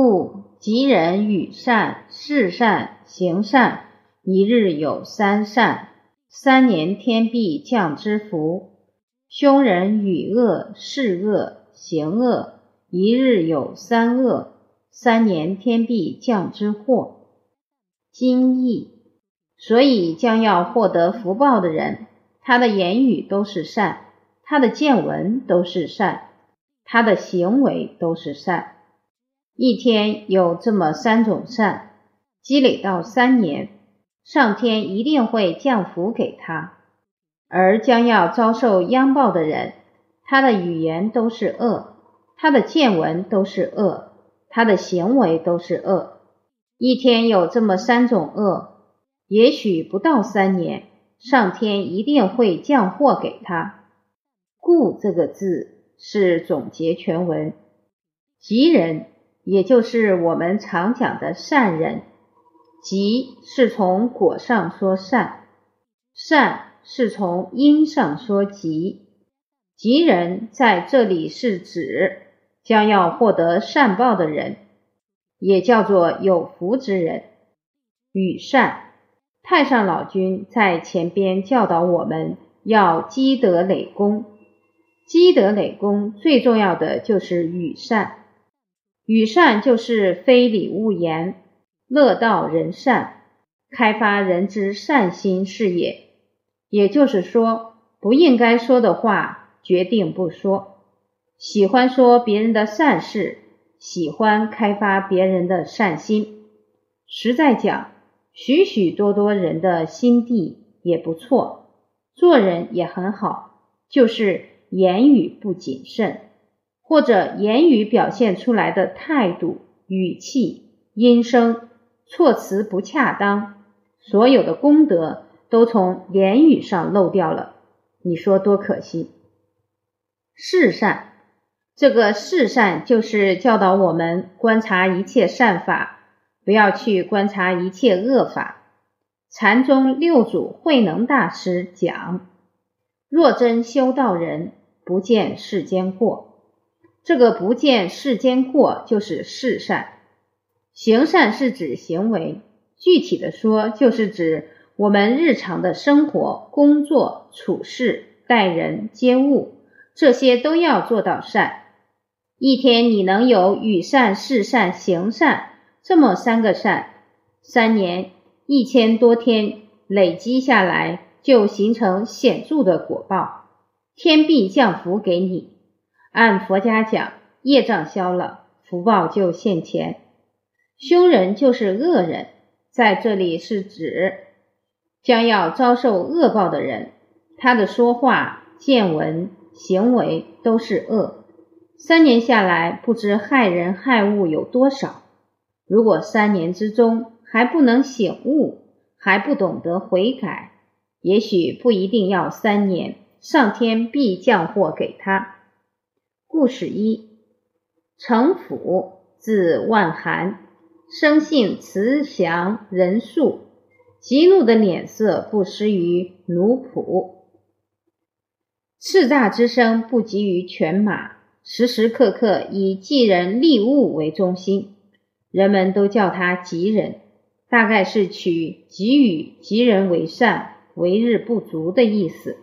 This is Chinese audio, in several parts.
故吉人与善、事善、行善，一日有三善，三年天必降之福；凶人与恶、事恶、行恶，一日有三恶，三年天必降之祸。今义，所以将要获得福报的人，他的言语都是善，他的见闻都是善，他的行为都是善。一天有这么三种善，积累到三年，上天一定会降福给他。而将要遭受殃报的人，他的语言都是恶，他的见闻都是恶，他的行为都是恶。一天有这么三种恶，也许不到三年，上天一定会降祸给他。故这个字是总结全文，吉人。也就是我们常讲的善人，吉是从果上说善，善是从因上说吉。吉人在这里是指将要获得善报的人，也叫做有福之人。与善，太上老君在前边教导我们要积德累功，积德累功最重要的就是与善。与善就是非礼勿言，乐道人善，开发人之善心是也。也就是说，不应该说的话，决定不说；喜欢说别人的善事，喜欢开发别人的善心。实在讲，许许多多人的心地也不错，做人也很好，就是言语不谨慎。或者言语表现出来的态度、语气、音声、措辞不恰当，所有的功德都从言语上漏掉了。你说多可惜！事善，这个事善就是教导我们观察一切善法，不要去观察一切恶法。禅宗六祖慧能大师讲：若真修道人，不见世间过。这个不见世间过，就是事善。行善是指行为，具体的说，就是指我们日常的生活、工作、处事、待人接物，这些都要做到善。一天你能有与善、事善、行善这么三个善，三年一千多天累积下来，就形成显著的果报，天必降福给你。按佛家讲，业障消了，福报就现前。凶人就是恶人，在这里是指将要遭受恶报的人，他的说话、见闻、行为都是恶。三年下来，不知害人害物有多少。如果三年之中还不能醒悟，还不懂得悔改，也许不一定要三年，上天必降祸给他。故事一：程府，字万寒，生性慈祥仁恕，极怒的脸色不失于奴仆。叱咤之声不及于犬马，时时刻刻以济人利物为中心，人们都叫他吉人，大概是取给予吉人为善，为日不足的意思。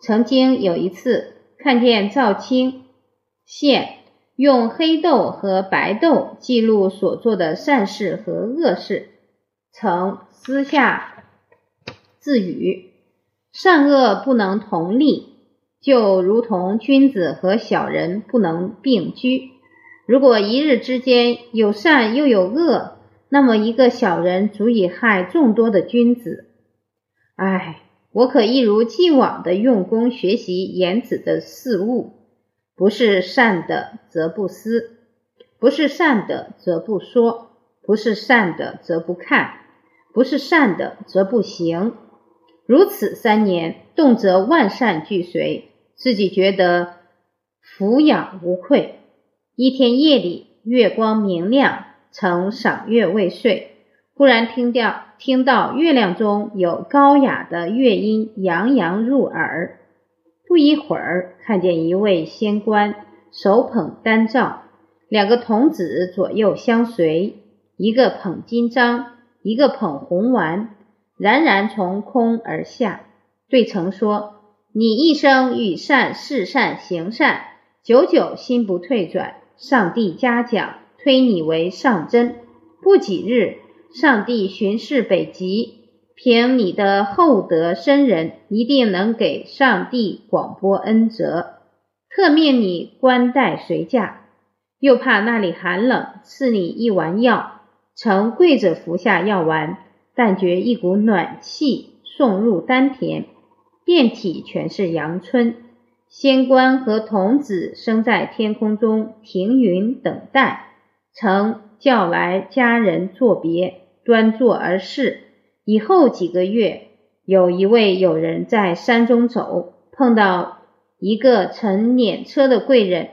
曾经有一次看见赵青。现用黑豆和白豆记录所做的善事和恶事，曾私下自语：善恶不能同立，就如同君子和小人不能并居。如果一日之间有善又有恶，那么一个小人足以害众多的君子。唉，我可一如既往的用功学习颜子的事物。不是善的则不思，不是善的则不说，不是善的则不看，不是善的则不行。如此三年，动则万善俱随，自己觉得俯仰无愧。一天夜里，月光明亮，曾赏月未睡，忽然听到听到月亮中有高雅的乐音洋洋入耳。不一会儿，看见一位仙官手捧丹照，两个童子左右相随，一个捧金章，一个捧红丸，冉冉从空而下，对城说：“你一生与善、事善、行善，久久心不退转，上帝嘉奖，推你为上真。不几日，上帝巡视北极。”凭你的厚德深仁，一定能给上帝广播恩泽。特命你官带随驾，又怕那里寒冷，赐你一丸药。曾跪着服下药丸，但觉一股暖气送入丹田，遍体全是阳春。仙官和童子生在天空中停云等待，曾叫来家人作别，端坐而视。以后几个月，有一位友人在山中走，碰到一个乘辇车的贵人，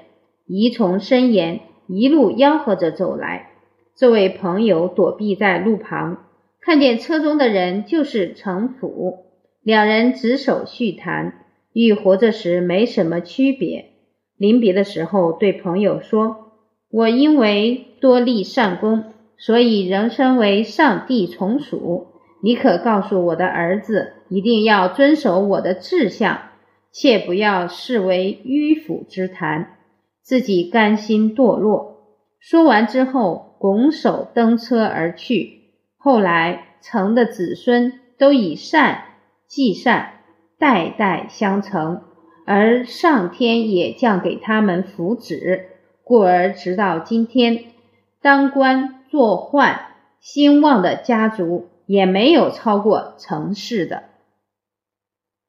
疑从深岩，一路吆喝着走来。这位朋友躲避在路旁，看见车中的人就是程府，两人执手叙谈，与活着时没什么区别。临别的时候，对朋友说：“我因为多立善功，所以仍身为上帝从属。”你可告诉我的儿子，一定要遵守我的志向，切不要视为迂腐之谈，自己甘心堕落。说完之后，拱手登车而去。后来，成的子孙都以善继善，代代相承，而上天也降给他们福祉，故而直到今天，当官做宦兴旺的家族。也没有超过城市的。